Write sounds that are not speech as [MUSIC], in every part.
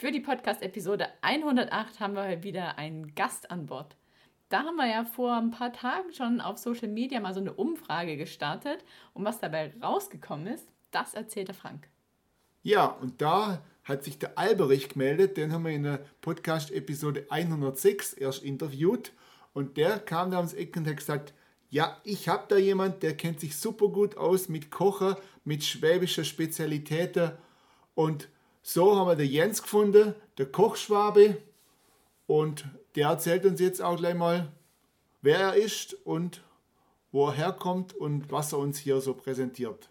Für die Podcast-Episode 108 haben wir heute wieder einen Gast an Bord. Da haben wir ja vor ein paar Tagen schon auf Social Media mal so eine Umfrage gestartet und was dabei rausgekommen ist, das erzählt der Frank. Ja, und da hat sich der Alberich gemeldet, den haben wir in der Podcast-Episode 106 erst interviewt. Und der kam da ums Eck und hat gesagt, ja, ich habe da jemand, der kennt sich super gut aus mit Kochen, mit schwäbischer Spezialitäten. Und so haben wir den Jens gefunden, der Kochschwabe. Und der erzählt uns jetzt auch gleich mal, wer er ist und wo er herkommt und was er uns hier so präsentiert.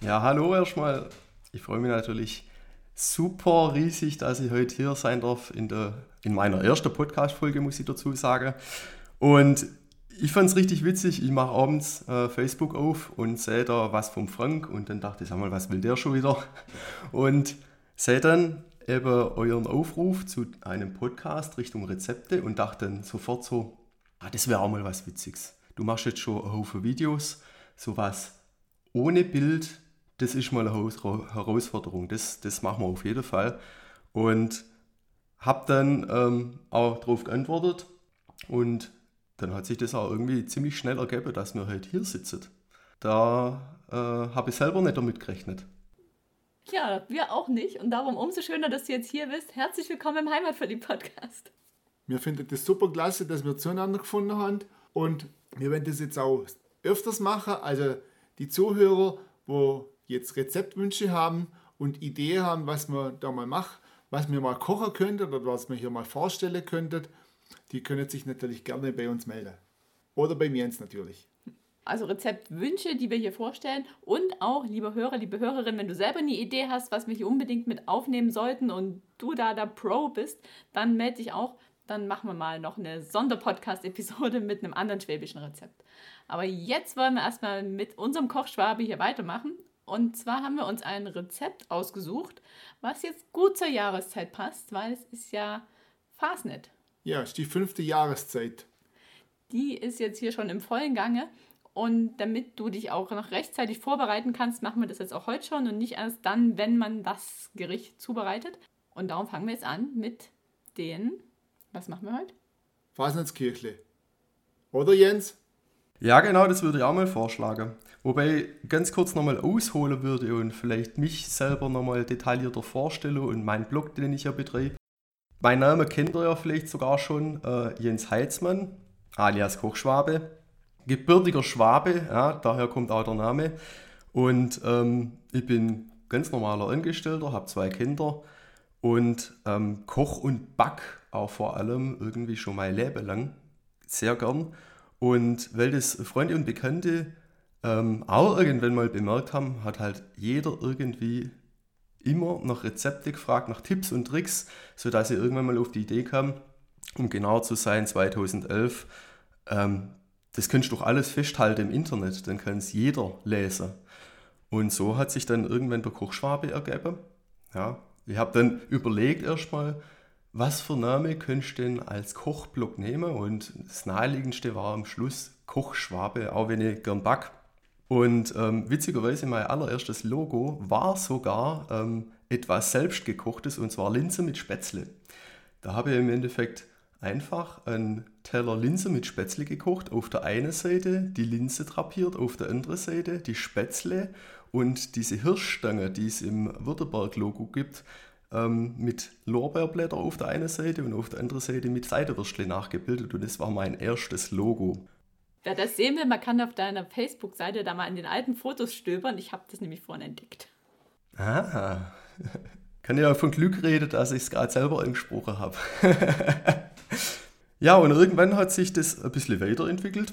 Ja, hallo erstmal. Ich freue mich natürlich super riesig, dass ich heute hier sein darf in, der, in meiner ersten Podcast-Folge, muss ich dazu sagen. Und ich fand es richtig witzig. Ich mache abends äh, Facebook auf und sehe da was vom Frank und dann dachte ich, sag mal, was will der schon wieder? Und sehe dann eben euren Aufruf zu einem Podcast Richtung Rezepte und dachte dann sofort so, ah, das wäre auch mal was Witziges. Du machst jetzt schon einen Haufen Videos, sowas ohne Bild, das ist mal eine Herausforderung. Das, das machen wir auf jeden Fall. Und habe dann ähm, auch darauf geantwortet und dann hat sich das auch irgendwie ziemlich schnell ergeben, dass wir halt hier sitzen. Da äh, habe ich selber nicht damit gerechnet. Ja, wir auch nicht. Und darum umso schöner, dass du jetzt hier bist. Herzlich willkommen im Heimatverliebt-Podcast. Wir finden das super klasse, dass wir zueinander gefunden haben. Und wir werden das jetzt auch öfters machen. Also die Zuhörer, wo jetzt Rezeptwünsche haben und Ideen haben, was man da mal macht, was wir mal kochen könnten oder was man hier mal vorstellen könnte, die können sich natürlich gerne bei uns melden. Oder bei mir natürlich. Also Rezeptwünsche, die wir hier vorstellen und auch, liebe Hörer, liebe Hörerin, wenn du selber eine Idee hast, was wir hier unbedingt mit aufnehmen sollten und du da der Pro bist, dann melde dich auch. Dann machen wir mal noch eine Sonderpodcast-Episode mit einem anderen schwäbischen Rezept. Aber jetzt wollen wir erstmal mit unserem Kochschwabe hier weitermachen und zwar haben wir uns ein Rezept ausgesucht, was jetzt gut zur Jahreszeit passt, weil es ist ja Fasnet. Ja, ist die fünfte Jahreszeit. Die ist jetzt hier schon im vollen Gange. Und damit du dich auch noch rechtzeitig vorbereiten kannst, machen wir das jetzt auch heute schon und nicht erst dann, wenn man das Gericht zubereitet. Und darum fangen wir jetzt an mit den. Was machen wir heute? Fasnetskirchle. Oder Jens? Ja, genau, das würde ich auch mal vorschlagen. Wobei ganz kurz nochmal ausholen würde und vielleicht mich selber nochmal detaillierter vorstelle und meinen Blog, den ich ja betreibe. Mein Name kennt ihr ja vielleicht sogar schon, äh, Jens Heitzmann, alias Kochschwabe. Gebürtiger Schwabe, ja, daher kommt auch der Name. Und ähm, ich bin ganz normaler Angestellter, habe zwei Kinder und ähm, Koch und Back auch vor allem irgendwie schon mein Leben lang sehr gern. Und weil das Freunde und Bekannte ähm, auch irgendwann mal bemerkt haben, hat halt jeder irgendwie immer nach Rezepte gefragt, nach Tipps und Tricks, sodass sie irgendwann mal auf die Idee kam, um genau zu sein, 2011, ähm, das kannst du doch alles festhalten im Internet, dann kann es jeder lesen. Und so hat sich dann irgendwann der Kochschwabe ergeben. Ja, ich habe dann überlegt erstmal, was für Name könntest du denn als Kochblock nehmen? Und das naheliegendste war am Schluss Kochschwabe, auch wenn ich gern back. Und ähm, witzigerweise mein allererstes Logo war sogar ähm, etwas selbstgekochtes und zwar Linse mit Spätzle. Da habe ich im Endeffekt einfach einen Teller Linse mit Spätzle gekocht. Auf der einen Seite die Linse drapiert, auf der anderen Seite die Spätzle und diese Hirschstange, die es im Württemberg-Logo gibt, ähm, mit Lorbeerblätter auf der einen Seite und auf der anderen Seite mit Seidewürstle nachgebildet. Und das war mein erstes Logo. Wer das sehen will, man kann auf deiner Facebook-Seite da mal in den alten Fotos stöbern. Ich habe das nämlich vorhin entdeckt. Ah, [LAUGHS] kann ja von Glück reden, dass ich es gerade selber angesprochen habe. [LAUGHS] [LAUGHS] ja, und irgendwann hat sich das ein bisschen weiterentwickelt.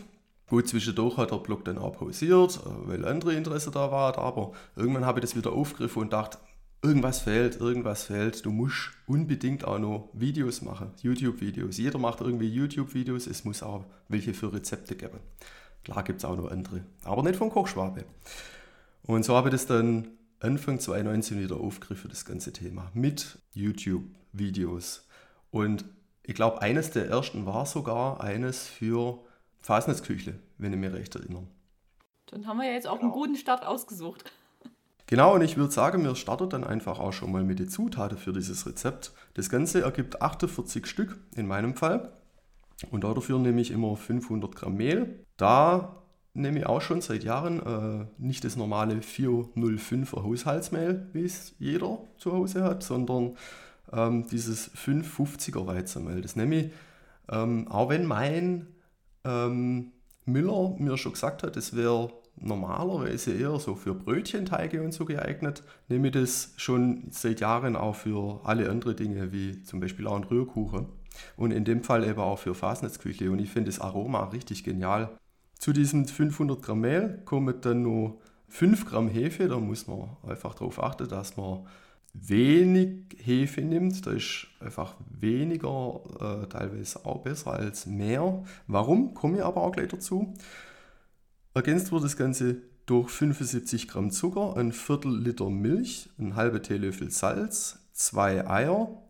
Gut, zwischendurch hat der Blog dann auch pausiert, weil andere Interesse da war, aber irgendwann habe ich das wieder aufgegriffen und dachte, irgendwas fehlt, irgendwas fehlt. Du musst unbedingt auch noch Videos machen, YouTube-Videos. Jeder macht irgendwie YouTube-Videos, es muss auch welche für Rezepte geben. Klar gibt es auch noch andere, aber nicht von Kochschwabe. Und so habe ich das dann Anfang 2019 wieder aufgegriffen, das ganze Thema, mit YouTube-Videos. Und ich glaube, eines der ersten war sogar eines für Fasnetzküchle, wenn ich mich recht erinnere. Dann haben wir ja jetzt auch einen guten Start ausgesucht. Genau, und ich würde sagen, wir starten dann einfach auch schon mal mit den Zutaten für dieses Rezept. Das Ganze ergibt 48 Stück in meinem Fall. Und dafür nehme ich immer 500 Gramm Mehl. Da nehme ich auch schon seit Jahren äh, nicht das normale 405er Haushaltsmehl, wie es jeder zu Hause hat, sondern ähm, dieses 550er Weizenmehl. Das nehme ich, ähm, auch wenn mein ähm, Müller mir schon gesagt hat, es wäre normalerweise eher so für Brötchenteige und so geeignet, nehme ich das schon seit Jahren auch für alle anderen Dinge, wie zum Beispiel auch ein Rührkuchen. Und in dem Fall eben auch für Fasnetzküchle. Und ich finde das Aroma richtig genial. Zu diesem 500 Gramm Mehl kommen dann nur 5 Gramm Hefe. Da muss man einfach darauf achten, dass man wenig Hefe nimmt. Da ist einfach weniger äh, teilweise auch besser als mehr. Warum? Komme ich aber auch gleich dazu. Ergänzt wird das Ganze durch 75 Gramm Zucker, ein Viertel Liter Milch, ein halber Teelöffel Salz, zwei Eier,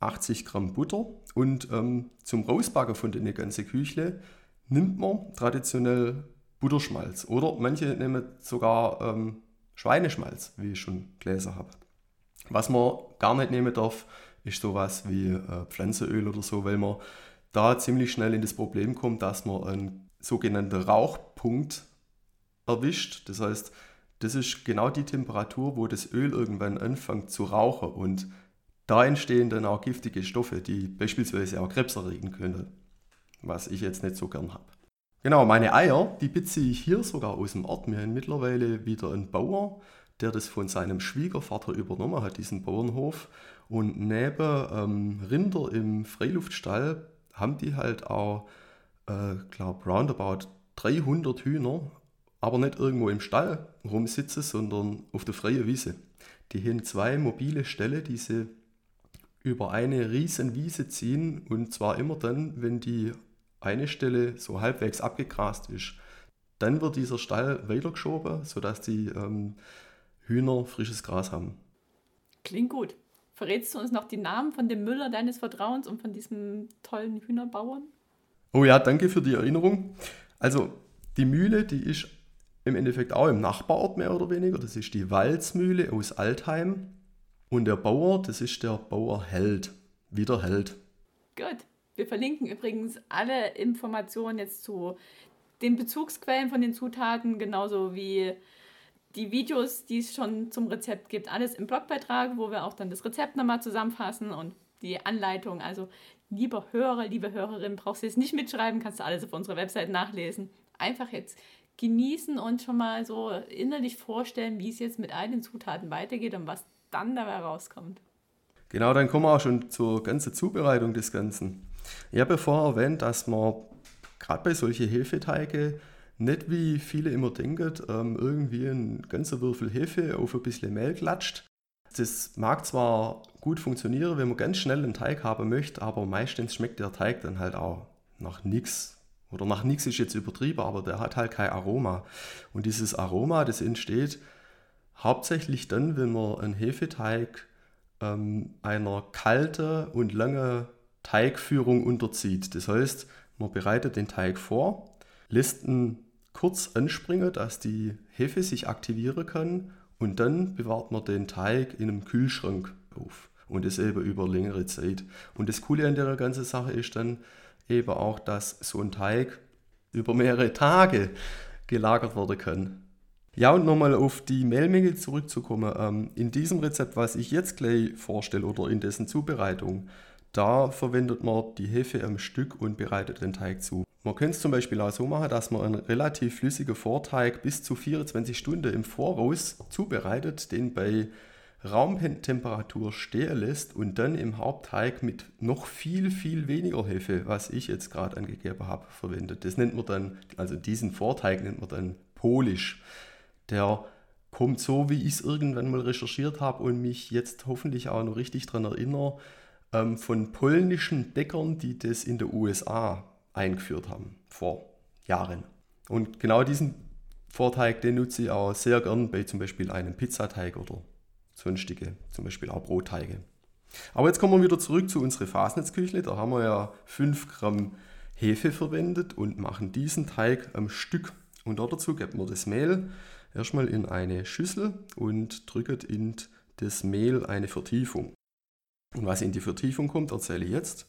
80 Gramm Butter und ähm, zum Rausbacken von den ganzen Küchle nimmt man traditionell Butterschmalz oder manche nehmen sogar ähm, Schweineschmalz, wie ich schon gelesen habe. Was man gar nicht nehmen darf, ist sowas wie äh, Pflanzenöl oder so, weil man da ziemlich schnell in das Problem kommt, dass man einen sogenannten Rauchpunkt erwischt. Das heißt, das ist genau die Temperatur, wo das Öl irgendwann anfängt zu rauchen und da entstehen dann auch giftige Stoffe, die beispielsweise auch Krebs erregen können, was ich jetzt nicht so gern habe. Genau, meine Eier, die beziehe ich hier sogar aus dem Ort. Wir haben mittlerweile wieder einen Bauer, der das von seinem Schwiegervater übernommen hat, diesen Bauernhof. Und neben ähm, Rinder im Freiluftstall haben die halt auch, äh, glaube roundabout 300 Hühner, aber nicht irgendwo im Stall rumsitzen, sondern auf der freien Wiese. Die haben zwei mobile Ställe, die sie über eine riesen Wiese ziehen und zwar immer dann, wenn die eine Stelle so halbwegs abgegrast ist. Dann wird dieser Stall weitergeschoben, sodass die ähm, Hühner frisches Gras haben. Klingt gut. Verrätst du uns noch die Namen von dem Müller deines Vertrauens und von diesem tollen Hühnerbauern? Oh ja, danke für die Erinnerung. Also die Mühle, die ist im Endeffekt auch im Nachbarort mehr oder weniger. Das ist die Walzmühle aus Altheim. Und der Bauer, das ist der Bauer Held. Wieder Held. Gut. Wir verlinken übrigens alle Informationen jetzt zu den Bezugsquellen von den Zutaten, genauso wie die Videos, die es schon zum Rezept gibt, alles im Blogbeitrag, wo wir auch dann das Rezept nochmal zusammenfassen und die Anleitung. Also, lieber Hörer, liebe Hörerin, brauchst du jetzt nicht mitschreiben, kannst du alles auf unserer Website nachlesen. Einfach jetzt genießen und schon mal so innerlich vorstellen, wie es jetzt mit all den Zutaten weitergeht und was dann dabei rauskommt. Genau, dann kommen wir auch schon zur ganzen Zubereitung des Ganzen. Ich habe vorher erwähnt, dass man gerade bei solchen Hefeteige nicht wie viele immer denken, ähm, irgendwie ein ganzer Würfel Hefe auf ein bisschen Mehl klatscht. Das mag zwar gut funktionieren, wenn man ganz schnell einen Teig haben möchte, aber meistens schmeckt der Teig dann halt auch nach nichts. Oder nach nichts ist jetzt übertrieben, aber der hat halt kein Aroma. Und dieses Aroma, das entsteht hauptsächlich dann, wenn man einen Hefeteig ähm, einer kalten und langen Teigführung unterzieht. Das heißt, man bereitet den Teig vor, lässt ihn kurz anspringen, dass die Hefe sich aktivieren kann und dann bewahrt man den Teig in einem Kühlschrank auf und das eben über längere Zeit. Und das Coole an der ganzen Sache ist dann eben auch, dass so ein Teig über mehrere Tage gelagert werden kann. Ja, und nochmal auf die Mehlmenge zurückzukommen. Ähm, in diesem Rezept, was ich jetzt gleich vorstelle oder in dessen Zubereitung, da verwendet man die Hefe am Stück und bereitet den Teig zu. Man könnte es zum Beispiel auch so machen, dass man einen relativ flüssigen Vorteig bis zu 24 Stunden im Voraus zubereitet, den bei Raumtemperatur stehen lässt und dann im Hauptteig mit noch viel, viel weniger Hefe, was ich jetzt gerade angegeben habe, verwendet. Das nennt man dann, also diesen Vorteig nennt man dann Polisch. Der kommt so, wie ich es irgendwann mal recherchiert habe und mich jetzt hoffentlich auch noch richtig daran erinnere, ähm, von polnischen Bäckern, die das in der USA eingeführt haben, vor Jahren. Und genau diesen Vorteig, den nutze ich auch sehr gern bei zum Beispiel einem Pizzateig oder sonstige, zum Beispiel auch Brotteige. Aber jetzt kommen wir wieder zurück zu unserer Fasnetzküchle. Da haben wir ja 5 Gramm Hefe verwendet und machen diesen Teig am Stück. Und dazu geben wir das Mehl erstmal in eine Schüssel und drücken in das Mehl eine Vertiefung. Und was in die Vertiefung kommt, erzähle ich jetzt.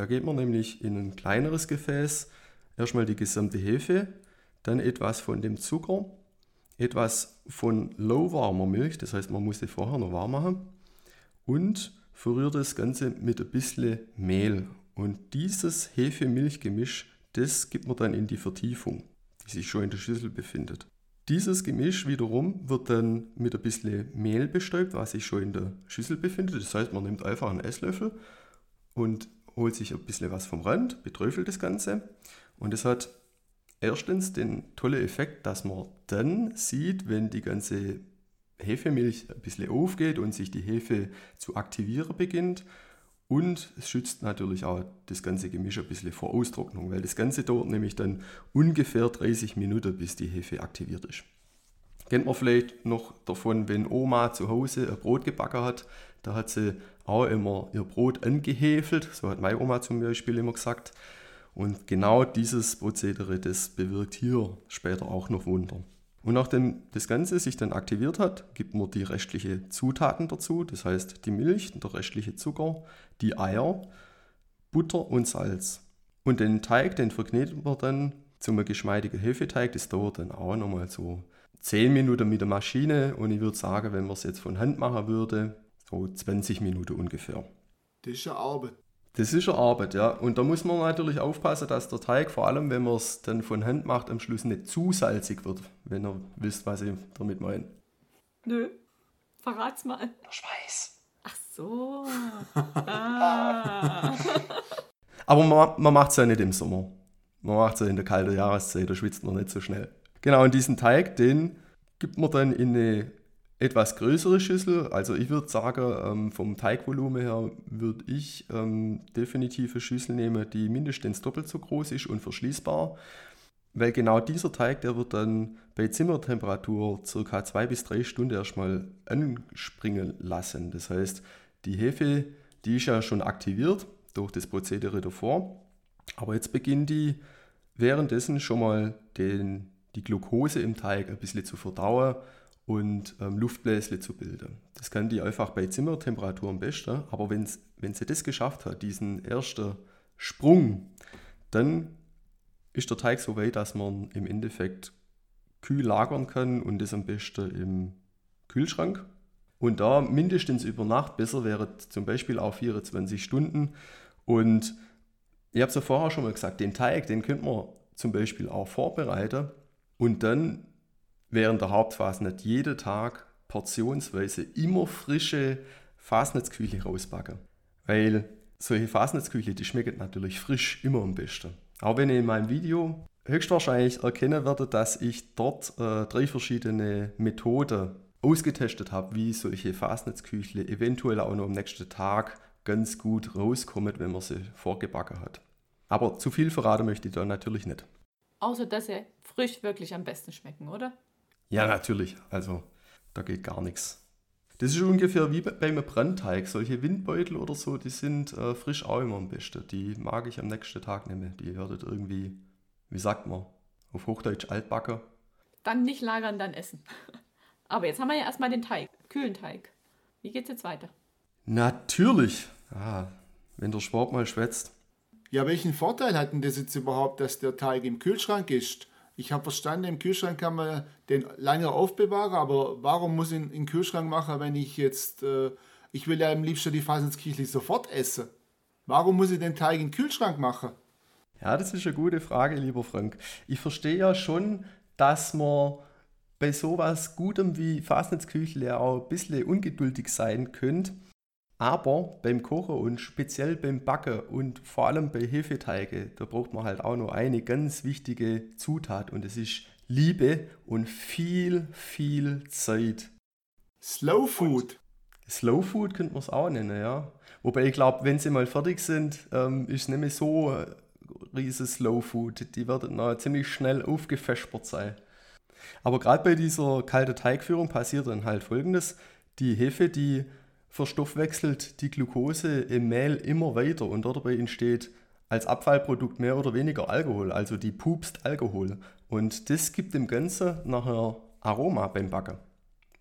Da geht man nämlich in ein kleineres Gefäß erstmal die gesamte Hefe, dann etwas von dem Zucker, etwas von lauwarmer Milch, das heißt man muss sie vorher noch warm machen und verrührt das Ganze mit ein bisschen Mehl. Und dieses Hefe-Milch-Gemisch, das gibt man dann in die Vertiefung, die sich schon in der Schüssel befindet. Dieses Gemisch wiederum wird dann mit ein bisschen Mehl bestäubt, was sich schon in der Schüssel befindet. Das heißt, man nimmt einfach einen Esslöffel und holt sich ein bisschen was vom Rand, beträufelt das Ganze. Und es hat erstens den tollen Effekt, dass man dann sieht, wenn die ganze Hefemilch ein bisschen aufgeht und sich die Hefe zu aktivieren beginnt. Und es schützt natürlich auch das ganze Gemisch ein bisschen vor Austrocknung, weil das Ganze dauert nämlich dann ungefähr 30 Minuten, bis die Hefe aktiviert ist. Kennt man vielleicht noch davon, wenn Oma zu Hause ein Brot gebacken hat, da hat sie auch immer ihr Brot angehefelt, so hat meine Oma zum Beispiel immer gesagt. Und genau dieses Prozedere, das bewirkt hier später auch noch Wunder. Und nachdem das Ganze sich dann aktiviert hat, gibt man die restlichen Zutaten dazu, das heißt die Milch, der restliche Zucker, die Eier, Butter und Salz. Und den Teig, den verknetet man dann zum geschmeidigen Hefeteig. Das dauert dann auch nochmal so 10 Minuten mit der Maschine und ich würde sagen, wenn man es jetzt von Hand machen würde, so 20 Minuten ungefähr. Das ist ja Arbeit. Das ist eine Arbeit, ja. Und da muss man natürlich aufpassen, dass der Teig, vor allem wenn man es dann von Hand macht, am Schluss nicht zu salzig wird, wenn ihr wisst, was ich damit meine. Nö. Verrat's mal. Der Schweiß. Ach so. [LAUGHS] ah. Aber man, man macht es ja nicht im Sommer. Man macht es ja in der kalten Jahreszeit, da schwitzt man nicht so schnell. Genau, und diesen Teig, den gibt man dann in eine etwas größere Schüssel. Also ich würde sagen, ähm, vom Teigvolumen her würde ich ähm, definitiv eine Schüssel nehmen, die mindestens doppelt so groß ist und verschließbar. Weil genau dieser Teig, der wird dann bei Zimmertemperatur circa zwei bis drei Stunden erstmal anspringen lassen. Das heißt, die Hefe, die ist ja schon aktiviert durch das Prozedere davor. Aber jetzt beginnt die währenddessen schon mal den, die Glucose im Teig ein bisschen zu verdauen und ähm, Luftbläsle zu bilden. Das kann die einfach bei Zimmertemperatur am besten, aber wenn's, wenn sie das geschafft hat, diesen ersten Sprung, dann ist der Teig so weit, dass man im Endeffekt kühl lagern kann und das am besten im Kühlschrank. Und da mindestens über Nacht, besser wäre zum Beispiel auch 24 Stunden. Und ich habe es ja vorher schon mal gesagt, den Teig, den könnte man zum Beispiel auch vorbereiten und dann während der Hauptphase nicht jeden Tag portionsweise immer frische Fasnetzkühle rausbacken. Weil solche Fasnetzkühle, die schmecken natürlich frisch immer am besten. Auch wenn ihr in meinem Video höchstwahrscheinlich erkennen werdet, dass ich dort äh, drei verschiedene Methoden ausgetestet habe, wie solche Fasnetzküchle eventuell auch noch am nächsten Tag ganz gut rauskommen, wenn man sie vorgebacken hat. Aber zu viel verraten möchte ich da natürlich nicht. Außer dass sie frisch wirklich am besten schmecken, oder? Ja, natürlich. Also, da geht gar nichts. Das ist ungefähr wie beim Brandteig. Solche Windbeutel oder so, die sind äh, frisch auch immer am besten. Die mag ich am nächsten Tag nehmen. Die werdet irgendwie, wie sagt man, auf Hochdeutsch altbacker. Dann nicht lagern, dann essen. [LAUGHS] Aber jetzt haben wir ja erstmal den Teig, kühlen Teig. Wie geht's jetzt weiter? Natürlich. Ah, wenn der Schwab mal schwätzt. Ja, welchen Vorteil hat denn das jetzt überhaupt, dass der Teig im Kühlschrank ist? Ich habe verstanden, im Kühlschrank kann man den länger aufbewahren, aber warum muss ich ihn in den Kühlschrank machen, wenn ich jetzt, äh, ich will ja am liebsten die Fasnskirchli sofort essen. Warum muss ich den Teig in den Kühlschrank machen? Ja, das ist eine gute Frage, lieber Frank. Ich verstehe ja schon, dass man bei sowas Gutem wie Fasnetzküchle auch ein bisschen ungeduldig sein könnte. Aber beim Kochen und speziell beim Backen und vor allem bei Hefeteige, da braucht man halt auch noch eine ganz wichtige Zutat und das ist Liebe und viel, viel Zeit. Slow Food. Slow Food könnte man es auch nennen, ja. Wobei ich glaube, wenn sie mal fertig sind, ähm, ist es nicht mehr so äh, riesen Slow Food. Die werden noch ziemlich schnell aufgefespert sein. Aber gerade bei dieser kalten Teigführung passiert dann halt folgendes. Die Hefe, die verstoffwechselt die Glucose im Mehl immer weiter und dabei entsteht als Abfallprodukt mehr oder weniger Alkohol, also die pupst Alkohol. Und das gibt dem Ganzen nachher Aroma beim Backen.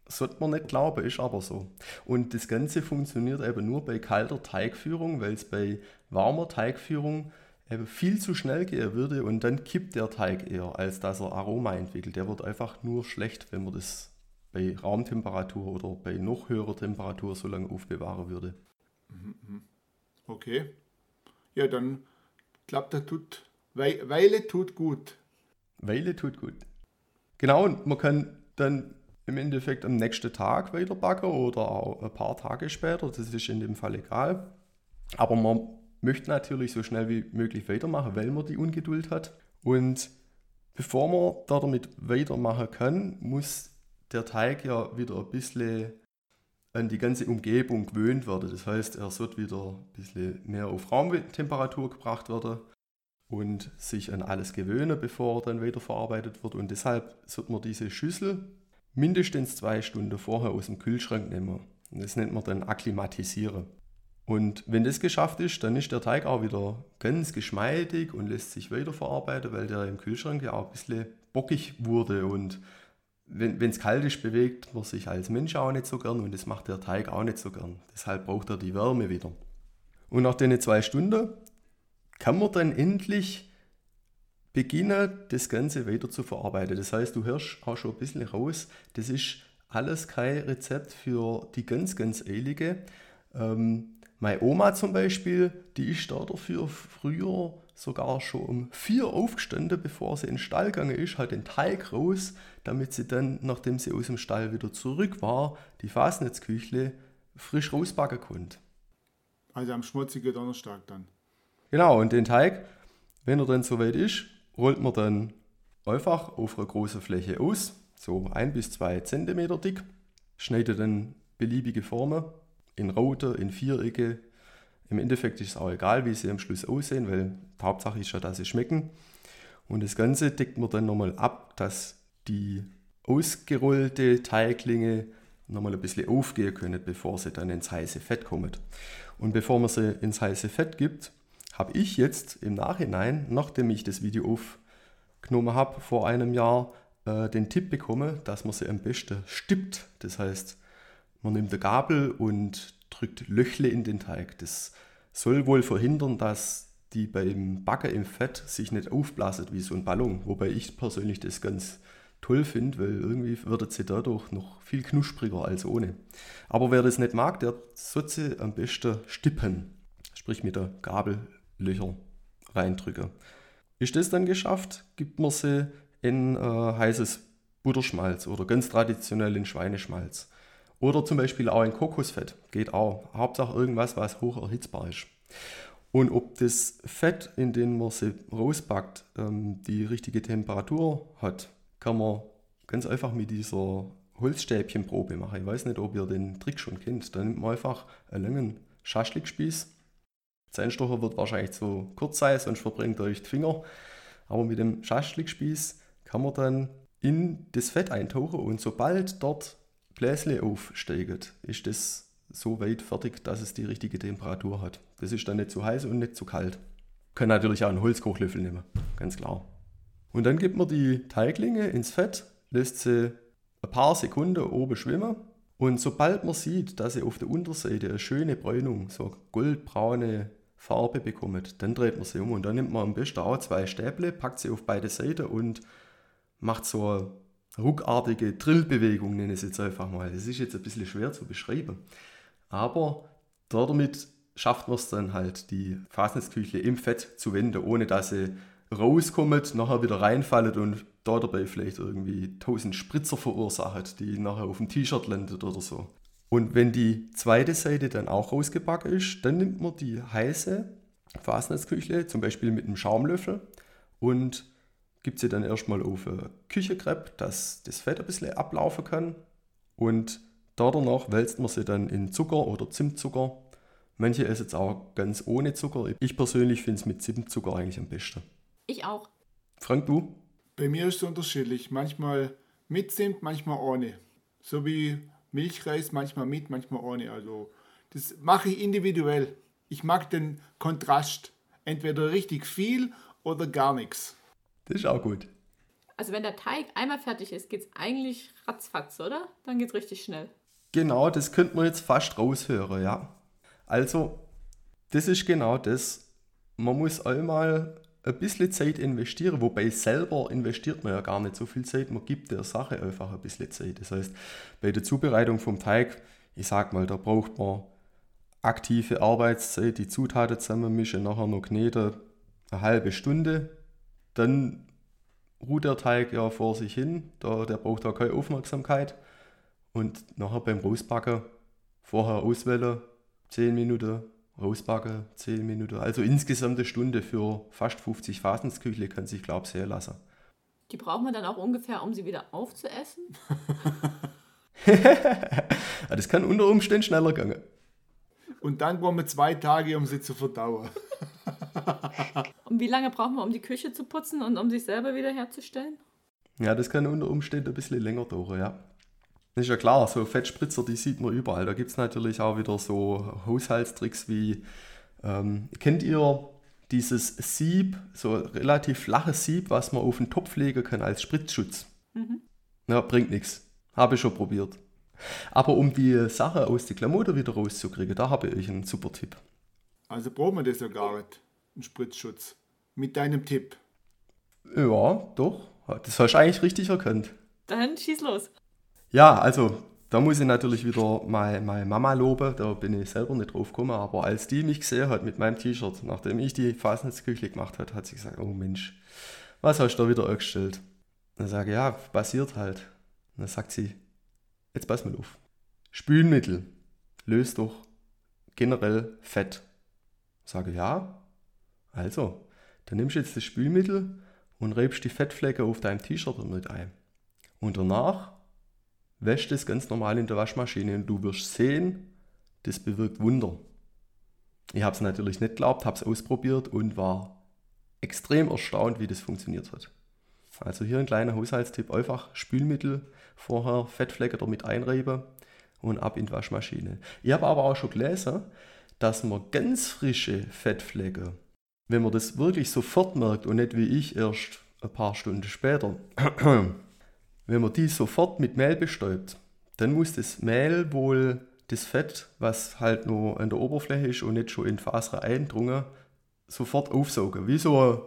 Sollte man nicht glauben, ist aber so. Und das Ganze funktioniert eben nur bei kalter Teigführung, weil es bei warmer Teigführung eben viel zu schnell gehen würde und dann kippt der Teig eher, als dass er Aroma entwickelt. Der wird einfach nur schlecht, wenn man das bei Raumtemperatur oder bei noch höherer Temperatur so lange aufbewahren würde. Okay. Ja, dann klappt das tut. Weile tut gut. Weile tut gut. Genau, und man kann dann im Endeffekt am nächsten Tag weiter backen oder auch ein paar Tage später. Das ist in dem Fall egal. Aber man möchte natürlich so schnell wie möglich weitermachen, weil man die Ungeduld hat. Und bevor man da damit weitermachen kann, muss der Teig ja wieder ein bisschen an die ganze Umgebung gewöhnt werden. Das heißt, er wird wieder ein bisschen mehr auf Raumtemperatur gebracht werden und sich an alles gewöhnen, bevor er dann weiterverarbeitet wird. Und deshalb wird man diese Schüssel mindestens zwei Stunden vorher aus dem Kühlschrank nehmen. Und das nennt man dann akklimatisieren. Und wenn das geschafft ist, dann ist der Teig auch wieder ganz geschmeidig und lässt sich weiterverarbeiten, weil der im Kühlschrank ja auch ein bisschen bockig wurde und wenn es kalt ist, bewegt man sich als Mensch auch nicht so gern und das macht der Teig auch nicht so gern. Deshalb braucht er die Wärme wieder. Und nach den zwei Stunden kann man dann endlich beginnen, das Ganze weiter zu verarbeiten. Das heißt, du hörst auch schon ein bisschen raus, das ist alles kein Rezept für die ganz, ganz Eilige. Ähm, meine Oma zum Beispiel, die ist da dafür früher sogar schon um vier aufgestanden, bevor sie in den Stall gegangen ist, hat den Teig raus, damit sie dann, nachdem sie aus dem Stall wieder zurück war, die Fasnetzküchle frisch rausbacken konnte. Also am schmutzigen Donnerstag dann. Genau, und den Teig, wenn er dann soweit ist, rollt man dann einfach auf einer großen Fläche aus, so ein bis zwei Zentimeter dick, schneidet dann beliebige Formen in Raute, in Vierecke, im Endeffekt ist es auch egal, wie sie am Schluss aussehen, weil die Hauptsache ist ja, dass sie schmecken. Und das Ganze deckt man dann nochmal ab, dass die ausgerollte Teiglinge nochmal ein bisschen aufgehen können, bevor sie dann ins heiße Fett kommen. Und bevor man sie ins heiße Fett gibt, habe ich jetzt im Nachhinein, nachdem ich das Video aufgenommen habe vor einem Jahr, äh, den Tipp bekommen, dass man sie am besten stippt. Das heißt, man nimmt eine Gabel und drückt Löchle in den Teig. Das soll wohl verhindern, dass die beim Backen im Fett sich nicht aufblasen wie so ein Ballon. Wobei ich persönlich das ganz toll finde, weil irgendwie wird sie dadurch noch viel knuspriger als ohne. Aber wer das nicht mag, der sollte am besten stippen. Sprich mit der Gabel Löcher reindrücken. Ist das dann geschafft, gibt man sie in äh, heißes Butterschmalz oder ganz traditionell in Schweineschmalz. Oder zum Beispiel auch in Kokosfett. Geht auch. Hauptsache irgendwas, was hoch erhitzbar ist. Und ob das Fett, in dem man sie rauspackt, ähm, die richtige Temperatur hat, kann man ganz einfach mit dieser Holzstäbchenprobe machen. Ich weiß nicht, ob ihr den Trick schon kennt. Da nimmt man einfach einen langen Schaschlikspieß. Zahnstocher wird wahrscheinlich zu kurz sein, sonst verbrennt euch die Finger. Aber mit dem Schaschlikspieß kann man dann in das Fett eintauchen und sobald dort Bläsle aufsteigt, ist das so weit fertig, dass es die richtige Temperatur hat. Das ist dann nicht zu heiß und nicht zu kalt. Kann natürlich auch einen Holzkochlöffel nehmen, ganz klar. Und dann gibt man die Teiglinge ins Fett, lässt sie ein paar Sekunden oben schwimmen und sobald man sieht, dass sie auf der Unterseite eine schöne Bräunung, so goldbraune Farbe bekommt, dann dreht man sie um und dann nimmt man am besten auch zwei Stäble, packt sie auf beide Seiten und macht so ruckartige Drillbewegung, nenne ich es jetzt einfach mal. Das ist jetzt ein bisschen schwer zu beschreiben. Aber damit schafft man es dann halt, die Fasnitzküchle im Fett zu wenden, ohne dass sie rauskommt, nachher wieder reinfallen und da dabei vielleicht irgendwie tausend Spritzer verursacht, die nachher auf dem T-Shirt landet oder so. Und wenn die zweite Seite dann auch rausgebacken ist, dann nimmt man die heiße Fasnetzküchle, zum Beispiel mit einem Schaumlöffel und gibt sie dann erstmal auf Küchenkrepp, dass das Fett ein bisschen ablaufen kann. Und da danach wälzt man sie dann in Zucker oder Zimtzucker. Manche essen es auch ganz ohne Zucker. Ich persönlich finde es mit Zimtzucker eigentlich am besten. Ich auch. Frank, du? Bei mir ist es unterschiedlich. Manchmal mit Zimt, manchmal ohne. So wie Milchreis, manchmal mit, manchmal ohne. Also das mache ich individuell. Ich mag den Kontrast. Entweder richtig viel oder gar nichts. Das ist auch gut. Also wenn der Teig einmal fertig ist, geht es eigentlich ratzfatz, oder? Dann geht es richtig schnell. Genau, das könnte man jetzt fast raushören, ja. Also, das ist genau das. Man muss einmal ein bisschen Zeit investieren, wobei selber investiert man ja gar nicht so viel Zeit, man gibt der Sache einfach ein bisschen Zeit. Das heißt, bei der Zubereitung vom Teig, ich sag mal, da braucht man aktive Arbeitszeit, die Zutaten zusammenmischen, nachher noch kneten, eine halbe Stunde. Dann ruht der Teig ja vor sich hin, da, der braucht da keine Aufmerksamkeit. Und nachher beim Rausbacken vorher auswählen, 10 Minuten, rausbacken, 10 Minuten. Also insgesamt eine Stunde für fast 50 Fasensküchle kann sich, glaube ich, sehr lassen. Die braucht man dann auch ungefähr, um sie wieder aufzuessen? [LAUGHS] [LAUGHS] das kann unter Umständen schneller gehen. Und dann brauchen wir zwei Tage, um sie zu verdauen. und wie lange brauchen wir, um die Küche zu putzen und um sich selber wiederherzustellen? Ja, das kann unter Umständen ein bisschen länger dauern, ja. Das ist ja klar, so Fettspritzer, die sieht man überall. Da gibt es natürlich auch wieder so Haushaltstricks wie, ähm, kennt ihr dieses Sieb, so relativ flaches Sieb, was man auf den Topf legen kann als Spritzschutz? Mhm. Ja, bringt nichts. Habe ich schon probiert. Aber um die Sache aus der Klamotte wieder rauszukriegen, da habe ich einen super Tipp. Also brauchen wir das ja gar nicht, einen Spritzschutz. Mit deinem Tipp. Ja, doch. Das hast du eigentlich richtig erkannt. Dann schieß los. Ja, also da muss ich natürlich wieder meine, meine Mama loben, da bin ich selber nicht drauf gekommen, aber als die mich gesehen hat mit meinem T-Shirt, nachdem ich die Fasnichtsküche gemacht hat, hat sie gesagt, oh Mensch, was hast du da wieder angestellt? Dann sage ich, ja, passiert halt. Und dann sagt sie, jetzt pass mal auf. Spülmittel löst doch generell Fett. Sage ja, also, dann nimmst du jetzt das Spülmittel und rebst die Fettflecke auf deinem T-Shirt damit ein. Und danach wäsch das ganz normal in der Waschmaschine und du wirst sehen, das bewirkt Wunder. Ich habe es natürlich nicht geglaubt, habe es ausprobiert und war extrem erstaunt, wie das funktioniert hat. Also hier ein kleiner Haushaltstipp, einfach Spülmittel vorher Fettflecke damit einreiben und ab in die Waschmaschine. Ich habe aber auch schon gelesen, dass man ganz frische Fettflecke, wenn man das wirklich sofort merkt und nicht wie ich erst ein paar Stunden später, [CLEARS THROAT] wenn man die sofort mit Mehl bestäubt, dann muss das Mehl wohl das Fett, was halt nur an der Oberfläche ist und nicht schon in Faser eindrungen, sofort aufsaugen. Wie so ein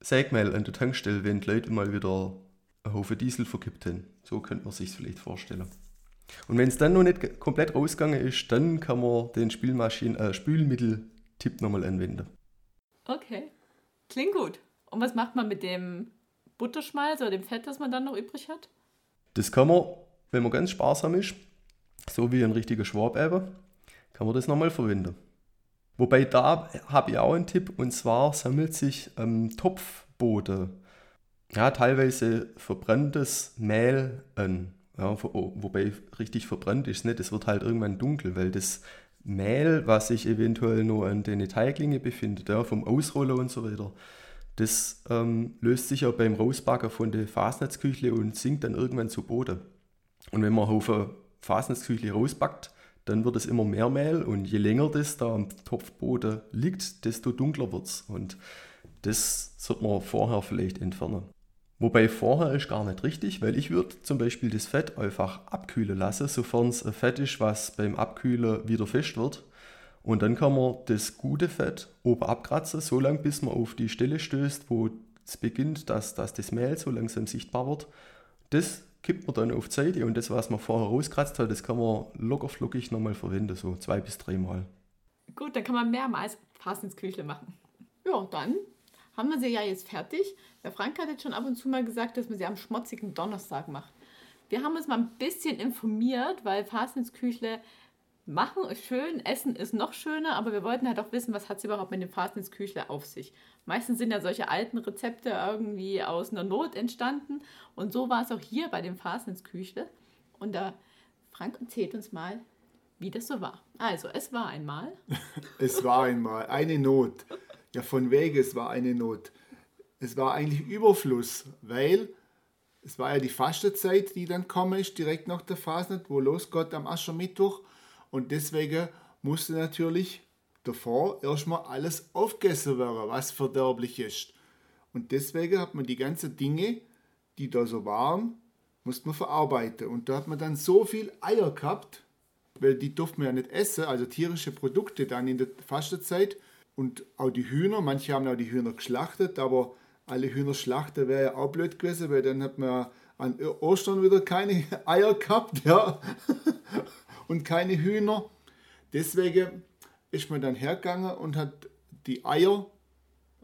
Sägmehl an der Tankstelle, wenn die Leute mal wieder einen Haufen Diesel verkippt haben. So könnte man sich vielleicht vorstellen. Und wenn es dann noch nicht komplett rausgegangen ist, dann kann man den Spülmaschinen, äh, Spülmittel-Tipp nochmal anwenden. Okay, klingt gut. Und was macht man mit dem Butterschmalz oder dem Fett, das man dann noch übrig hat? Das kann man, wenn man ganz sparsam ist, so wie ein richtiger Schwab eben, kann man das nochmal verwenden. Wobei da habe ich auch einen Tipp und zwar sammelt sich am Topfboden ja, teilweise verbranntes Mehl an. Ja, wobei richtig verbrannt ist es nicht, es wird halt irgendwann dunkel, weil das Mehl, was sich eventuell nur an den Teiglinge befindet, ja, vom Ausrollen und so weiter, das ähm, löst sich ja beim Rausbacken von der Fasnetzküchle und sinkt dann irgendwann zu Boden. Und wenn man auf eine Fasnetzküchle rausbackt, dann wird es immer mehr Mehl und je länger das da am Topfboden liegt, desto dunkler wird es. Das sollte man vorher vielleicht entfernen. Wobei vorher ist gar nicht richtig, weil ich würde zum Beispiel das Fett einfach abkühlen lassen, sofern es ein Fett ist, was beim Abkühlen wieder fest wird. Und dann kann man das gute Fett oben abkratzen, so lange bis man auf die Stelle stößt, wo es beginnt, dass, dass das Mehl so langsam sichtbar wird. Das kippt man dann auf die Seite und das, was man vorher rauskratzt hat, das kann man locker flockig nochmal verwenden, so zwei bis dreimal. Gut, dann kann man mehrmals Fass ins Küchle machen. Ja, dann haben wir sie ja jetzt fertig. Der Frank hat jetzt schon ab und zu mal gesagt, dass man sie am schmutzigen Donnerstag macht. Wir haben uns mal ein bisschen informiert, weil Fass ins Küchle machen ist schön, Essen ist noch schöner, aber wir wollten halt auch wissen, was hat es überhaupt mit dem Fastnetz-Küchle auf sich. Meistens sind ja solche alten Rezepte irgendwie aus einer Not entstanden und so war es auch hier bei dem Fastnetz-Küchle. Und da, Frank erzählt uns mal, wie das so war. Also, es war einmal. [LAUGHS] es war einmal eine Not. Ja, von wegen, es war eine Not. Es war eigentlich Überfluss, weil es war ja die Fastenzeit, die dann komme ist, direkt nach der Fasnet, wo losgeht am Aschermittwoch. Und deswegen musste natürlich davor erstmal alles aufgegessen werden, was verderblich ist. Und deswegen hat man die ganzen Dinge, die da so waren, musste man verarbeiten. Und da hat man dann so viel Eier gehabt, weil die durfte man ja nicht essen, also tierische Produkte dann in der Fastenzeit. Und auch die Hühner, manche haben auch die Hühner geschlachtet, aber alle Hühner schlachten wäre ja auch blöd gewesen, weil dann hat man an Ostern wieder keine [LAUGHS] Eier gehabt, ja [LAUGHS] und keine Hühner. Deswegen ist man dann hergegangen und hat die Eier,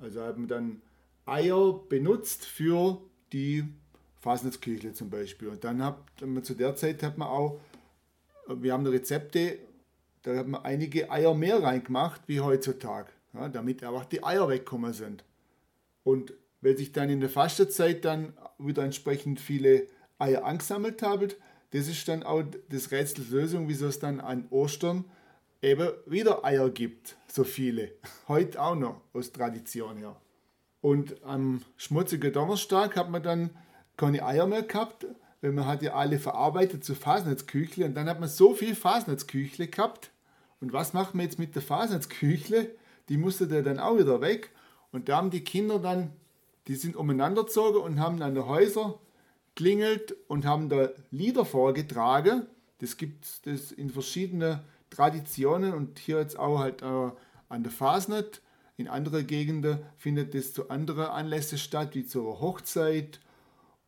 also haben dann Eier benutzt für die Fasnetzküchle zum Beispiel. Und dann hat man zu der Zeit hat man auch, wir haben Rezepte, da hat man einige Eier mehr reingemacht wie heutzutage, ja, damit einfach die Eier wegkommen sind. Und wenn sich dann in der Fastenzeit dann wieder entsprechend viele Eier angesammelt haben, das ist dann auch das Rätsels Lösung, wieso es dann an Ostern eben wieder Eier gibt, so viele. [LAUGHS] Heute auch noch aus Tradition her. Und am schmutzigen Donnerstag hat man dann keine Eier mehr gehabt, weil man hat ja alle verarbeitet zu Fasnetzküchle und dann hat man so viel Fasnetzküchle gehabt. Und was macht man jetzt mit der Fasnetzküchle? Die musste der dann auch wieder weg. Und da haben die Kinder dann, die sind umeinander gezogen und haben an den Häusern klingelt und haben da Lieder vorgetragen. Das gibt es in verschiedenen Traditionen und hier jetzt auch halt äh, an der Fasnet. In anderen Gegenden findet es zu anderen Anlässen statt, wie zur Hochzeit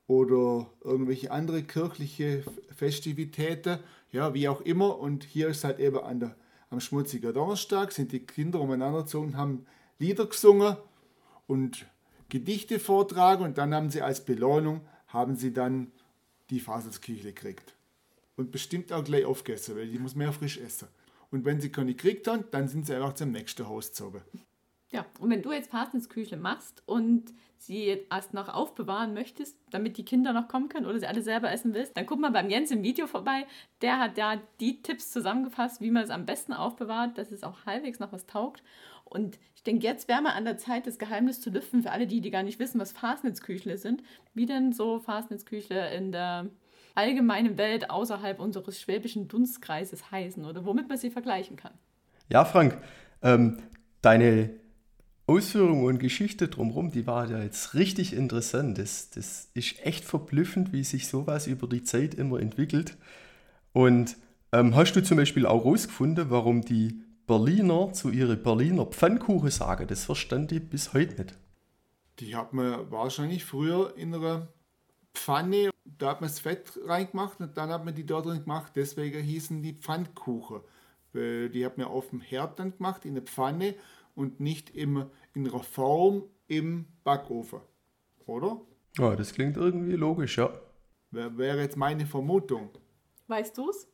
oder irgendwelche andere kirchliche Festivitäten, ja, wie auch immer. Und hier ist halt eben an der, am schmutzigen Donnerstag, sind die Kinder umeinander gezogen, haben Lieder gesungen und Gedichte vortragen und dann haben sie als Belohnung haben sie dann die Faselsküchle gekriegt. Und bestimmt auch gleich aufgegessen, weil die muss mehr frisch essen. Und wenn sie keine gekriegt haben, dann sind sie einfach zum nächsten Haus gezogen. Ja, und wenn du jetzt Fastensküchle machst und sie erst noch aufbewahren möchtest, damit die Kinder noch kommen können oder sie alle selber essen willst, dann guck mal beim Jens im Video vorbei. Der hat da die Tipps zusammengefasst, wie man es am besten aufbewahrt, dass es auch halbwegs noch was taugt. Und ich denke, jetzt wäre mal an der Zeit, das Geheimnis zu lüften für alle die, die gar nicht wissen, was Fastnetzküchle sind. Wie denn so Fastnetzküchle in der allgemeinen Welt außerhalb unseres schwäbischen Dunstkreises heißen oder womit man sie vergleichen kann. Ja, Frank, ähm, deine Ausführungen und Geschichte drumherum, die war ja jetzt richtig interessant. Das, das ist echt verblüffend, wie sich sowas über die Zeit immer entwickelt. Und ähm, hast du zum Beispiel auch rausgefunden, warum die Berliner zu ihren Berliner Pfannkuchen sagen? Das verstand ich bis heute nicht. Die hat man wahrscheinlich früher in einer Pfanne, da hat man das Fett reingemacht und dann hat man die dort drin gemacht. Deswegen hießen die Pfannkuchen. Die hat man auf dem Herd dann gemacht, in der Pfanne und nicht im, in einer Form im Backofen. Oder? Ja, das klingt irgendwie logisch, ja. Wäre jetzt meine Vermutung. Weißt du es?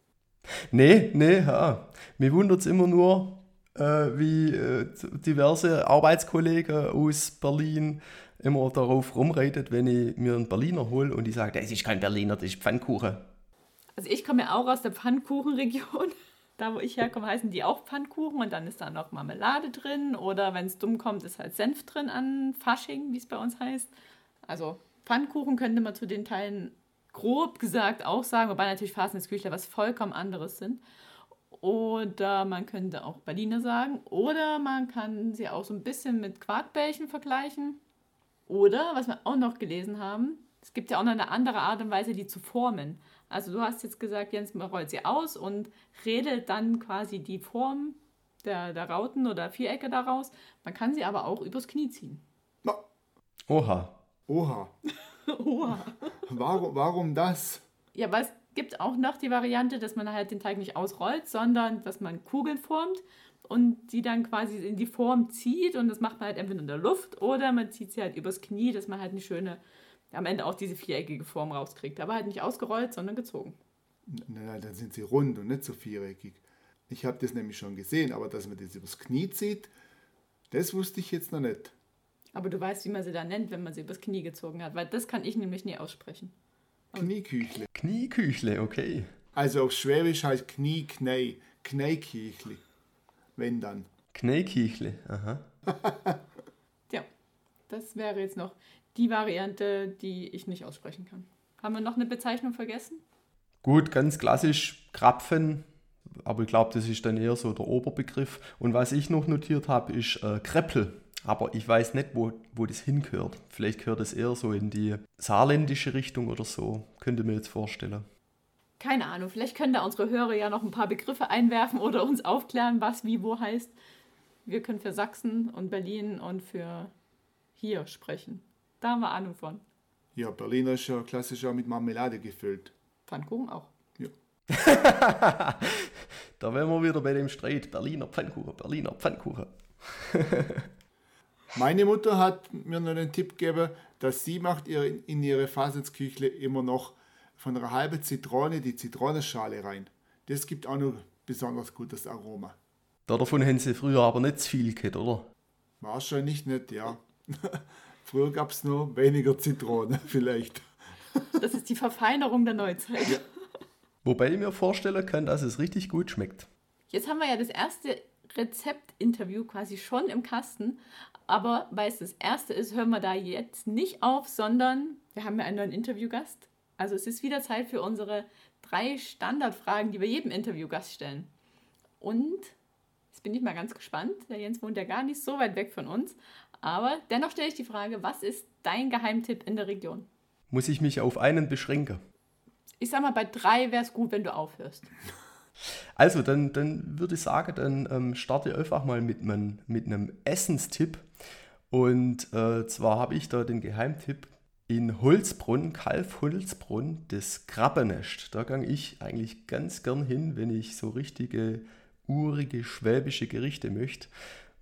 Nee, nee, ja. Mir wundert es immer nur, äh, wie äh, diverse Arbeitskollegen aus Berlin immer darauf rumreitet, wenn ich mir einen Berliner hole und die sagt, das ist kein Berliner, das ist Pfannkuchen. Also ich komme ja auch aus der Pfannkuchenregion. Da, wo ich herkomme, heißen die auch Pfannkuchen und dann ist da noch Marmelade drin oder wenn es dumm kommt, ist halt Senf drin an Fasching, wie es bei uns heißt. Also Pfannkuchen könnte man zu den Teilen grob gesagt auch sagen, wobei natürlich Fastness-Küchler was vollkommen anderes sind. Oder man könnte auch Berliner sagen. Oder man kann sie auch so ein bisschen mit Quarkbällchen vergleichen. Oder, was wir auch noch gelesen haben, es gibt ja auch noch eine andere Art und Weise, die zu formen. Also du hast jetzt gesagt, Jens, man rollt sie aus und redelt dann quasi die Form der, der Rauten oder Vierecke daraus. Man kann sie aber auch übers Knie ziehen. Oha. Oha. [LAUGHS] Oha. Warum, warum das? Ja, weil es gibt auch noch die Variante, dass man halt den Teig nicht ausrollt, sondern dass man Kugeln formt und die dann quasi in die Form zieht und das macht man halt entweder in der Luft oder man zieht sie halt übers Knie, dass man halt eine schöne am Ende auch diese viereckige Form rauskriegt. Aber halt nicht ausgerollt, sondern gezogen. Nein, dann sind sie rund und nicht so viereckig. Ich habe das nämlich schon gesehen, aber dass man das übers Knie zieht, das wusste ich jetzt noch nicht. Aber du weißt, wie man sie da nennt, wenn man sie übers Knie gezogen hat, weil das kann ich nämlich nie aussprechen. Knieküchle. Knieküchle, okay. Also auf Schwäbisch heißt Knie, Knei, Kneiküchli. Wenn dann. Kneiküchle, aha. [LAUGHS] Ja, das wäre jetzt noch die Variante, die ich nicht aussprechen kann. Haben wir noch eine Bezeichnung vergessen? Gut, ganz klassisch Krapfen, aber ich glaube, das ist dann eher so der Oberbegriff. Und was ich noch notiert habe, ist äh, Kreppel. Aber ich weiß nicht, wo, wo das hingehört. Vielleicht gehört es eher so in die saarländische Richtung oder so. Könnte mir jetzt vorstellen. Keine Ahnung, vielleicht können da unsere Hörer ja noch ein paar Begriffe einwerfen oder uns aufklären, was wie wo heißt. Wir können für Sachsen und Berlin und für hier sprechen. Da haben wir Ahnung von. Ja, Berliner ist ja klassisch auch mit Marmelade gefüllt. Pfannkuchen auch. Ja. [LAUGHS] Da wären wir wieder bei dem Streit. Berliner Pfannkuchen, Berliner Pfannkuchen. [LAUGHS] Meine Mutter hat mir noch den Tipp gegeben, dass sie macht ihr in ihre Fasensküchle immer noch von einer halben Zitrone die Zitronenschale rein. Das gibt auch noch besonders gutes Aroma. Davon haben sie früher aber nicht zu viel gehabt, oder? Wahrscheinlich nicht, ja. [LAUGHS] Früher gab es nur weniger Zitrone [LAUGHS] vielleicht. Das ist die Verfeinerung der Neuzeit. Wobei ich mir vorstellen kann, dass es richtig gut schmeckt. Jetzt haben wir ja das erste Rezeptinterview quasi schon im Kasten. Aber weil es das erste ist, hören wir da jetzt nicht auf, sondern wir haben ja einen neuen Interviewgast. Also es ist wieder Zeit für unsere drei Standardfragen, die wir jedem Interviewgast stellen. Und jetzt bin ich mal ganz gespannt. Der Jens wohnt ja gar nicht so weit weg von uns. Aber dennoch stelle ich die Frage, was ist dein Geheimtipp in der Region? Muss ich mich auf einen beschränken? Ich sag mal, bei drei wäre es gut, wenn du aufhörst. [LAUGHS] Also, dann, dann würde ich sagen, dann ähm, starte einfach mal mit einem, mit einem Essenstipp. Und äh, zwar habe ich da den Geheimtipp in Holzbrunn, Kalf-Holzbrunn, das Krabbenest. Da gehe ich eigentlich ganz gern hin, wenn ich so richtige urige schwäbische Gerichte möchte.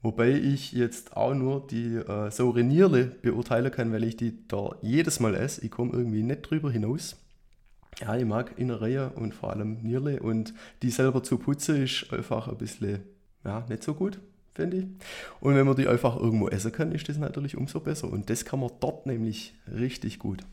Wobei ich jetzt auch nur die äh, saure Nierle beurteilen kann, weil ich die da jedes Mal esse. Ich komme irgendwie nicht drüber hinaus. Ja, ich mag Innereien und vor allem Nierle und die selber zu putzen ist einfach ein bisschen, ja, nicht so gut, finde ich. Und wenn man die einfach irgendwo essen kann, ist das natürlich umso besser. Und das kann man dort nämlich richtig gut.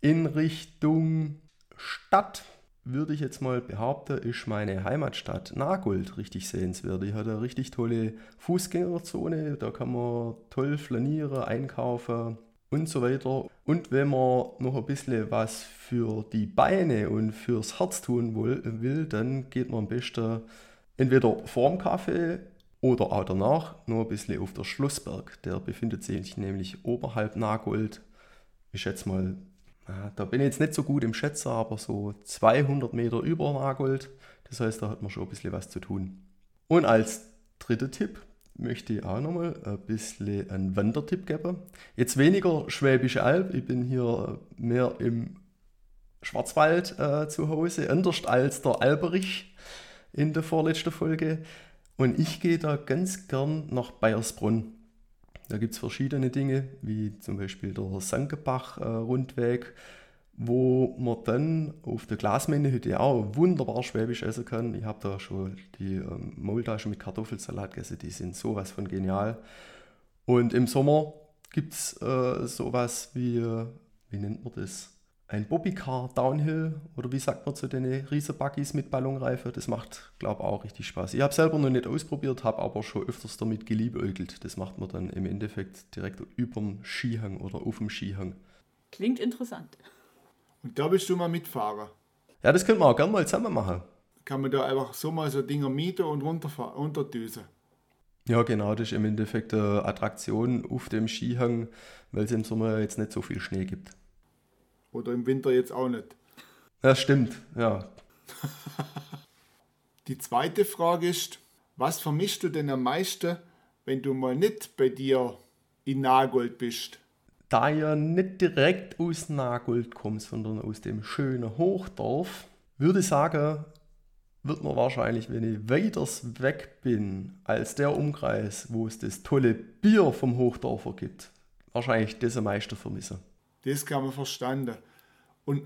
In Richtung Stadt würde ich jetzt mal behaupten, ist meine Heimatstadt Nagold richtig sehenswert. Die hat eine richtig tolle Fußgängerzone, da kann man toll flanieren, einkaufen und so weiter. Und wenn man noch ein bisschen was für die Beine und fürs Herz tun will, dann geht man am besten entweder vorm Kaffee oder auch danach nur ein bisschen auf der Schlossberg. Der befindet sich nämlich oberhalb Nagold. Ich schätze mal, da bin ich jetzt nicht so gut im Schätzer, aber so 200 Meter über Nagold. Das heißt, da hat man schon ein bisschen was zu tun. Und als dritter Tipp möchte ich auch nochmal ein bisschen einen Wandertipp geben. Jetzt weniger Schwäbische Alb, ich bin hier mehr im Schwarzwald äh, zu Hause, anders als der Alberich in der vorletzten Folge. Und ich gehe da ganz gern nach Bayersbrunn. Da gibt es verschiedene Dinge, wie zum Beispiel der Sankebach-Rundweg, wo man dann auf der Glasmännehütte auch wunderbar Schwäbisch essen kann. Ich habe da schon die ähm, Maultaschen mit Kartoffelsalat gegessen, die sind sowas von genial. Und im Sommer gibt es äh, sowas wie, äh, wie nennt man das? Ein Bobbycar Downhill oder wie sagt man zu den Riesenbuggies mit Ballonreife? Das macht, glaube ich, auch richtig Spaß. Ich habe selber noch nicht ausprobiert, habe aber schon öfters damit geliebäugelt. Das macht man dann im Endeffekt direkt über dem Skihang oder auf dem Skihang. Klingt interessant. Und da bist du mal Mitfahrer. Ja, das könnte man auch gerne mal zusammen machen. Kann man da einfach so mal so Dinger mieten und runterfahren, runterdüsen. Ja, genau, das ist im Endeffekt eine Attraktion auf dem Skihang, weil es im Sommer jetzt nicht so viel Schnee gibt. Oder im Winter jetzt auch nicht. Das stimmt, ja. [LAUGHS] Die zweite Frage ist, was vermischst du denn am meisten, wenn du mal nicht bei dir in Nagold bist? Da ja nicht direkt aus Nagold komme, sondern aus dem schönen Hochdorf, würde ich sagen, wird man wahrscheinlich, wenn ich weiters weg bin als der Umkreis, wo es das tolle Bier vom Hochdorfer gibt, wahrscheinlich das am meisten vermissen. Das kann man verstanden. Und,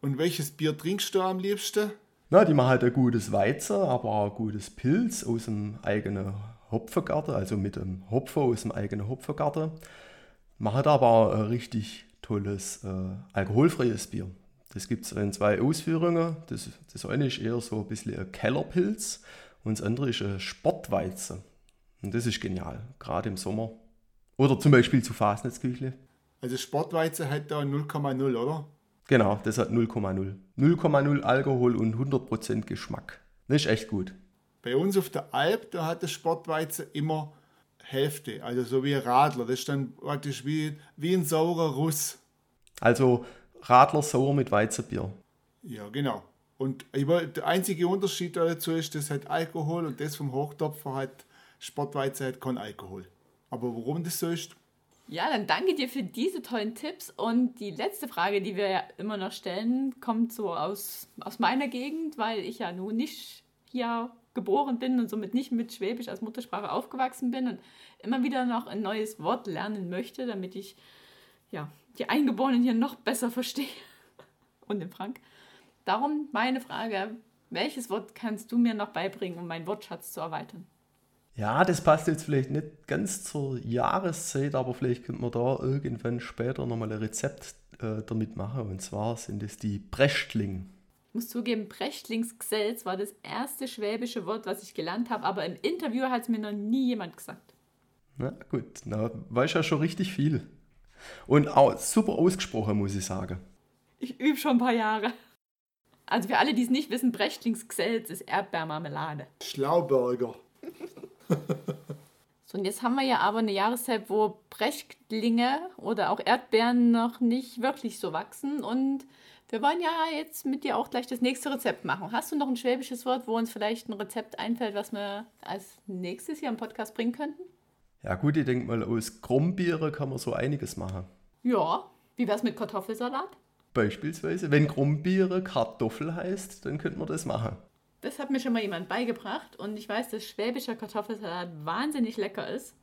und welches Bier trinkst du am liebsten? Na, die machen halt ein gutes Weizen, aber auch ein gutes Pilz aus dem eigenen Hopfengarten, also mit dem Hopfen aus dem eigenen Hopfengarten. Machen aber ein richtig tolles äh, alkoholfreies Bier. Das gibt es in zwei Ausführungen. Das, das eine ist eher so ein bisschen ein Kellerpilz und das andere ist ein Sportweizen. Und das ist genial, gerade im Sommer. Oder zum Beispiel zu Fasnetzküchle. Also Sportweizen hat da 0,0, oder? Genau, das hat 0,0. 0,0 Alkohol und 100% Geschmack. Das ist echt gut. Bei uns auf der Alp, da hat das Sportweizen immer Hälfte, also so wie ein Radler. Das ist dann praktisch wie, wie ein saurer Russ. Also Radler sauer mit Weizenbier. Ja, genau. Und der einzige Unterschied dazu ist, das hat Alkohol und das vom Hochtopfer hat Sportweizen hat kein Alkohol. Aber warum das so ist, Ja, dann danke dir für diese tollen Tipps. Und die letzte Frage, die wir ja immer noch stellen, kommt so aus, aus meiner Gegend, weil ich ja nun nicht hier geboren bin und somit nicht mit Schwäbisch als Muttersprache aufgewachsen bin und immer wieder noch ein neues Wort lernen möchte, damit ich ja, die Eingeborenen hier noch besser verstehe. [LAUGHS] Und den Frank. Darum meine Frage, welches Wort kannst du mir noch beibringen, um meinen Wortschatz zu erweitern? Ja, das passt jetzt vielleicht nicht ganz zur Jahreszeit, aber vielleicht könnte man da irgendwann später nochmal ein Rezept äh, damit machen. Und zwar sind es die Brechtling. Ich muss zugeben, Brechtlingsgesetz war das erste schwäbische Wort, was ich gelernt habe, aber im Interview hat es mir noch nie jemand gesagt. Na gut, na, weiß ja schon richtig viel. Und auch super ausgesprochen, muss ich sagen. Ich übe schon ein paar Jahre. Also für alle, die es nicht wissen, Brechtlingsgesetz ist Erdbeermarmelade. Schlauberger. [LAUGHS] So, und jetzt haben wir ja aber eine Jahreszeit, wo Brechtlinge oder auch Erdbeeren noch nicht wirklich so wachsen. Und wir wollen ja jetzt mit dir auch gleich das nächste Rezept machen. Hast du noch ein schwäbisches Wort, wo uns vielleicht ein Rezept einfällt, was wir als nächstes hier im Podcast bringen könnten? Ja gut, ich denke mal, aus Krombiere kann man so einiges machen. Ja, wie wär's mit Kartoffelsalat? Beispielsweise, wenn Krombiere Kartoffel heißt, dann könnte man das machen. Das hat mir schon mal jemand beigebracht und ich weiß, dass schwäbischer Kartoffelsalat wahnsinnig lecker ist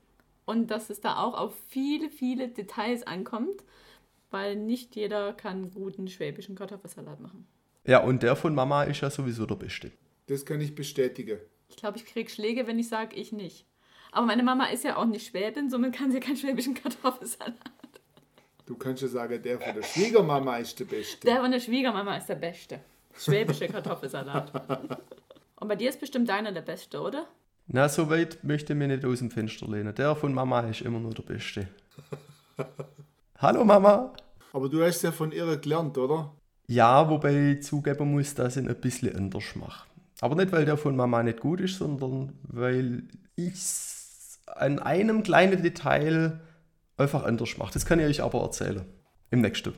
und dass es da auch auf viele, viele Details ankommt, weil nicht jeder kann guten schwäbischen Kartoffelsalat machen. Ja, und der von Mama ist ja sowieso der beste. Das kann ich bestätigen. Ich glaube, ich kriege Schläge, wenn ich sage, ich nicht. Aber meine Mama ist ja auch nicht Schwäbin, somit kann sie keinen schwäbischen Kartoffelsalat. Du kannst ja sagen, der von der Schwiegermama ist der Beste. Der von der Schwiegermama ist der beste. Schwäbische Kartoffelsalat. Und bei dir ist bestimmt deiner der beste, oder? Na, so weit möchte ich mich nicht aus dem Fenster lehnen. Der von Mama ist immer nur der beste. Hallo Mama! Aber du hast ja von ihr gelernt, oder? Ja, wobei ich zugeben muss, dass ich ihn ein bisschen anders mache. Aber nicht, weil der von Mama nicht gut ist, sondern weil ich an einem kleinen Detail einfach anders mache. Das kann ich euch aber erzählen. Im nächsten.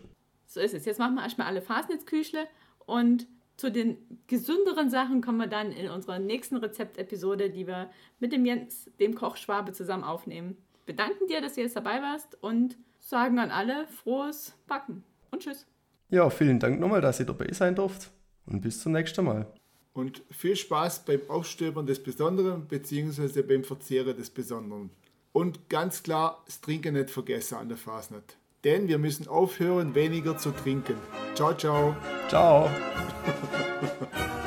So ist es. Jetzt machen wir erstmal alle Fasnitzküchle und zu den gesünderen Sachen kommen wir dann in unserer nächsten Rezeptepisode, die wir mit dem Jens, dem Kochschwabe, zusammen aufnehmen. Bedanken dir, dass du jetzt dabei warst und sagen an alle frohes Backen und tschüss. Ja, vielen Dank nochmal, dass ihr dabei sein durft. Und bis zum nächsten Mal. Und viel Spaß beim Aufstöbern des Besonderen bzw. beim Verzehren des Besonderen. Und ganz klar, das Trinken nicht vergessen an der Fasnacht. Denn wir müssen aufhören, weniger zu trinken. Ciao, ciao. Ciao! [LAUGHS]